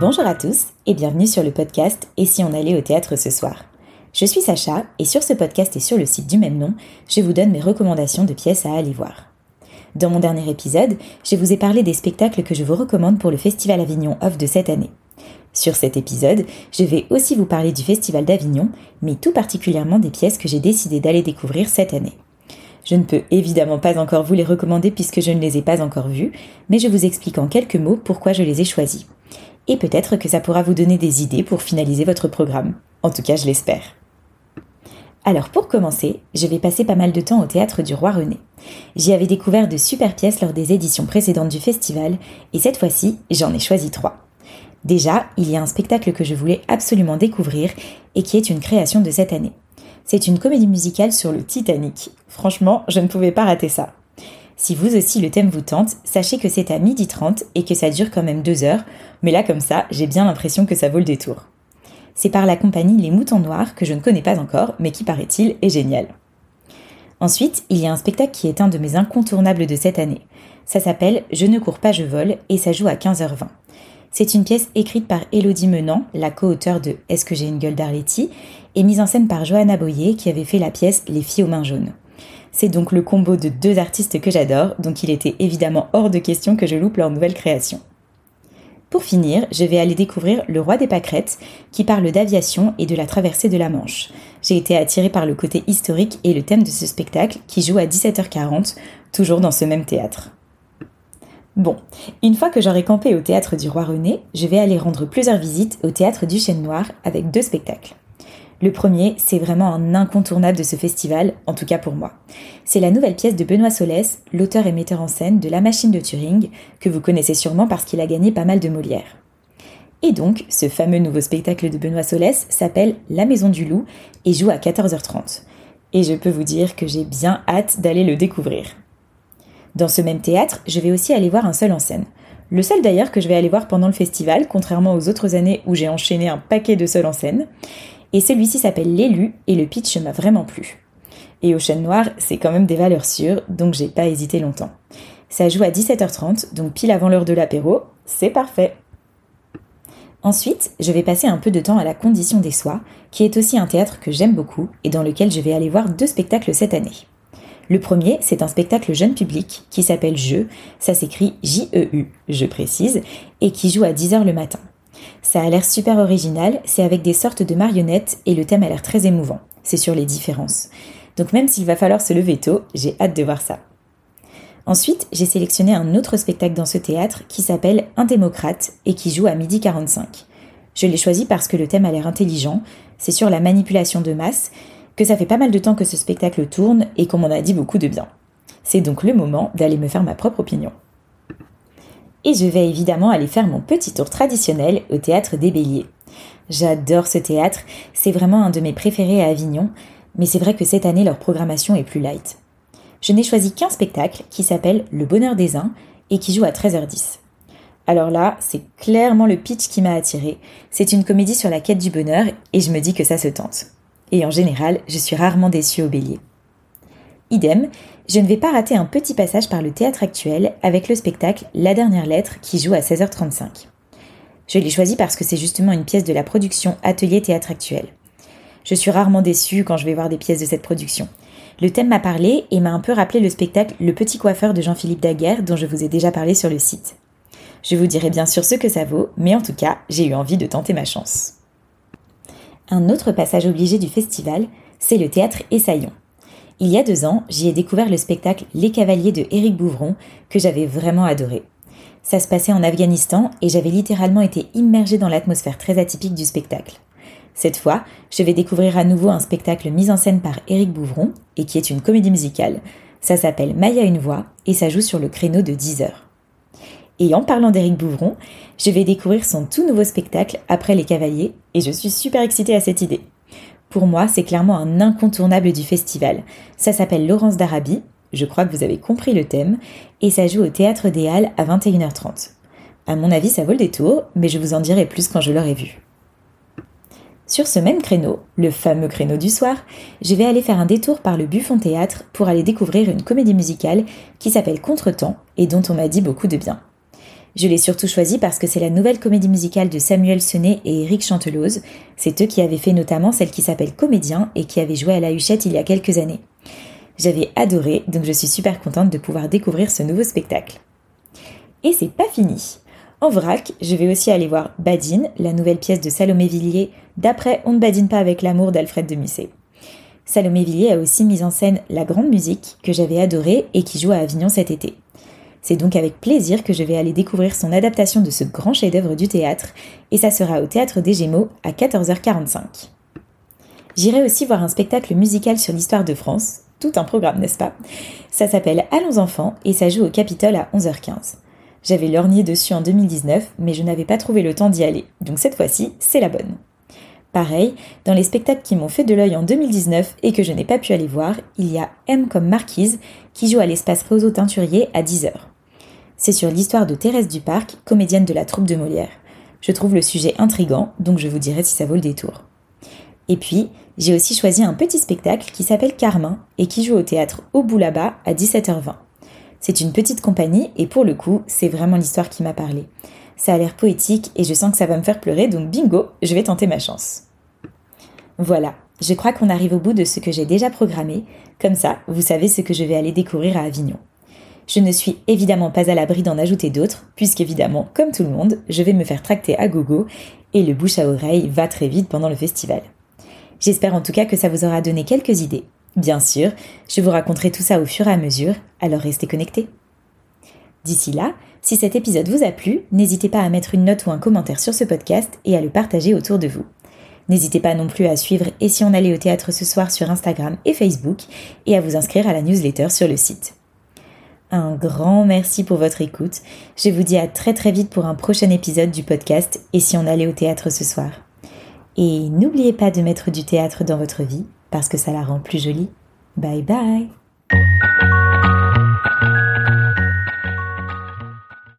Bonjour à tous et bienvenue sur le podcast Et si on allait au théâtre ce soir Je suis Sacha et sur ce podcast et sur le site du même nom, je vous donne mes recommandations de pièces à aller voir. Dans mon dernier épisode, je vous ai parlé des spectacles que je vous recommande pour le Festival Avignon Off de cette année. Sur cet épisode, je vais aussi vous parler du Festival d'Avignon, mais tout particulièrement des pièces que j'ai décidé d'aller découvrir cette année. Je ne peux évidemment pas encore vous les recommander puisque je ne les ai pas encore vues, mais je vous explique en quelques mots pourquoi je les ai choisis et peut-être que ça pourra vous donner des idées pour finaliser votre programme. En tout cas, je l'espère. Alors pour commencer, je vais passer pas mal de temps au théâtre du Roi René. J'y avais découvert de super pièces lors des éditions précédentes du festival, et cette fois-ci, j'en ai choisi trois. Déjà, il y a un spectacle que je voulais absolument découvrir et qui est une création de cette année. C'est une comédie musicale sur le Titanic. Franchement, je ne pouvais pas rater ça. Si vous aussi le thème vous tente, sachez que c'est à 12h30 et que ça dure quand même deux heures, mais là comme ça, j'ai bien l'impression que ça vaut le détour. C'est par la compagnie Les Moutons Noirs que je ne connais pas encore, mais qui paraît-il est génial. Ensuite, il y a un spectacle qui est un de mes incontournables de cette année. Ça s'appelle Je ne cours pas, je vole et ça joue à 15h20. C'est une pièce écrite par Elodie Menant, la co-auteure de Est-ce que j'ai une gueule d'Arletty, et mise en scène par Johanna Boyer qui avait fait la pièce Les filles aux mains jaunes. C'est donc le combo de deux artistes que j'adore, donc il était évidemment hors de question que je loupe leur nouvelle création. Pour finir, je vais aller découvrir Le Roi des Pâquerettes, qui parle d'aviation et de la traversée de la Manche. J'ai été attirée par le côté historique et le thème de ce spectacle, qui joue à 17h40, toujours dans ce même théâtre. Bon, une fois que j'aurai campé au théâtre du Roi René, je vais aller rendre plusieurs visites au théâtre du Chêne Noir avec deux spectacles. Le premier, c'est vraiment un incontournable de ce festival, en tout cas pour moi. C'est la nouvelle pièce de Benoît Solès, l'auteur et metteur en scène de La Machine de Turing, que vous connaissez sûrement parce qu'il a gagné pas mal de Molière. Et donc, ce fameux nouveau spectacle de Benoît Solès s'appelle La Maison du Loup et joue à 14h30. Et je peux vous dire que j'ai bien hâte d'aller le découvrir. Dans ce même théâtre, je vais aussi aller voir un seul en scène. Le seul d'ailleurs que je vais aller voir pendant le festival, contrairement aux autres années où j'ai enchaîné un paquet de seuls en scène. Et celui-ci s'appelle L'élu et le pitch m'a vraiment plu. Et au chêne noir, c'est quand même des valeurs sûres, donc j'ai pas hésité longtemps. Ça joue à 17h30, donc pile avant l'heure de l'apéro, c'est parfait. Ensuite, je vais passer un peu de temps à la Condition des Soies, qui est aussi un théâtre que j'aime beaucoup et dans lequel je vais aller voir deux spectacles cette année. Le premier, c'est un spectacle jeune public qui s'appelle Jeu, ça s'écrit J-E-U, je précise, et qui joue à 10h le matin. Ça a l'air super original, c'est avec des sortes de marionnettes et le thème a l'air très émouvant. C'est sur les différences. Donc même s'il va falloir se lever tôt, j'ai hâte de voir ça. Ensuite, j'ai sélectionné un autre spectacle dans ce théâtre qui s'appelle Un démocrate et qui joue à midi 45. Je l'ai choisi parce que le thème a l'air intelligent, c'est sur la manipulation de masse, que ça fait pas mal de temps que ce spectacle tourne et qu'on m'en a dit beaucoup de bien. C'est donc le moment d'aller me faire ma propre opinion et je vais évidemment aller faire mon petit tour traditionnel au théâtre des Béliers. J'adore ce théâtre, c'est vraiment un de mes préférés à Avignon, mais c'est vrai que cette année leur programmation est plus light. Je n'ai choisi qu'un spectacle qui s'appelle Le Bonheur des uns et qui joue à 13h10. Alors là, c'est clairement le pitch qui m'a attiré. C'est une comédie sur la quête du bonheur et je me dis que ça se tente. Et en général, je suis rarement déçue au bélier. Idem, je ne vais pas rater un petit passage par le théâtre actuel avec le spectacle La dernière lettre qui joue à 16h35. Je l'ai choisi parce que c'est justement une pièce de la production Atelier Théâtre Actuel. Je suis rarement déçue quand je vais voir des pièces de cette production. Le thème m'a parlé et m'a un peu rappelé le spectacle Le Petit Coiffeur de Jean-Philippe Daguerre dont je vous ai déjà parlé sur le site. Je vous dirai bien sûr ce que ça vaut, mais en tout cas, j'ai eu envie de tenter ma chance. Un autre passage obligé du festival, c'est le théâtre Essaillon. Il y a deux ans, j'y ai découvert le spectacle Les Cavaliers de Éric Bouvron, que j'avais vraiment adoré. Ça se passait en Afghanistan et j'avais littéralement été immergée dans l'atmosphère très atypique du spectacle. Cette fois, je vais découvrir à nouveau un spectacle mis en scène par Éric Bouvron et qui est une comédie musicale. Ça s'appelle Maya une voix et ça joue sur le créneau de 10 heures. Et en parlant d'Éric Bouvron, je vais découvrir son tout nouveau spectacle Après les Cavaliers et je suis super excitée à cette idée. Pour moi, c'est clairement un incontournable du festival. Ça s'appelle Laurence d'Arabie, je crois que vous avez compris le thème, et ça joue au Théâtre des Halles à 21h30. À mon avis, ça vaut le détour, mais je vous en dirai plus quand je l'aurai vu. Sur ce même créneau, le fameux créneau du soir, je vais aller faire un détour par le Buffon Théâtre pour aller découvrir une comédie musicale qui s'appelle Contretemps et dont on m'a dit beaucoup de bien. Je l'ai surtout choisi parce que c'est la nouvelle comédie musicale de Samuel Senet et Eric Chanteloz. C'est eux qui avaient fait notamment celle qui s'appelle Comédien et qui avait joué à la Huchette il y a quelques années. J'avais adoré, donc je suis super contente de pouvoir découvrir ce nouveau spectacle. Et c'est pas fini. En vrac, je vais aussi aller voir Badine, la nouvelle pièce de Salomé Villiers, d'après On ne badine pas avec l'amour d'Alfred de Musset. Salomé Villiers a aussi mis en scène La Grande Musique, que j'avais adorée et qui joue à Avignon cet été. C'est donc avec plaisir que je vais aller découvrir son adaptation de ce grand chef-d'œuvre du théâtre, et ça sera au Théâtre des Gémeaux à 14h45. J'irai aussi voir un spectacle musical sur l'histoire de France, tout un programme, n'est-ce pas? Ça s'appelle Allons enfants et ça joue au Capitole à 11h15. J'avais lorgné dessus en 2019, mais je n'avais pas trouvé le temps d'y aller, donc cette fois-ci, c'est la bonne. Pareil, dans les spectacles qui m'ont fait de l'œil en 2019 et que je n'ai pas pu aller voir, il y a M comme Marquise qui joue à l'espace Roseau Teinturier à 10h. C'est sur l'histoire de Thérèse Duparc, comédienne de la troupe de Molière. Je trouve le sujet intrigant, donc je vous dirai si ça vaut le détour. Et puis, j'ai aussi choisi un petit spectacle qui s'appelle Carmin et qui joue au théâtre Au bout là-bas à 17h20. C'est une petite compagnie et pour le coup, c'est vraiment l'histoire qui m'a parlé. Ça a l'air poétique et je sens que ça va me faire pleurer, donc bingo, je vais tenter ma chance. Voilà, je crois qu'on arrive au bout de ce que j'ai déjà programmé, comme ça, vous savez ce que je vais aller découvrir à Avignon. Je ne suis évidemment pas à l'abri d'en ajouter d'autres, puisqu'évidemment, comme tout le monde, je vais me faire tracter à gogo, et le bouche à oreille va très vite pendant le festival. J'espère en tout cas que ça vous aura donné quelques idées. Bien sûr, je vous raconterai tout ça au fur et à mesure, alors restez connectés. D'ici là, si cet épisode vous a plu, n'hésitez pas à mettre une note ou un commentaire sur ce podcast et à le partager autour de vous. N'hésitez pas non plus à suivre Et si on allait au théâtre ce soir sur Instagram et Facebook et à vous inscrire à la newsletter sur le site. Un grand merci pour votre écoute. Je vous dis à très très vite pour un prochain épisode du podcast Et si on allait au théâtre ce soir. Et n'oubliez pas de mettre du théâtre dans votre vie parce que ça la rend plus jolie. Bye bye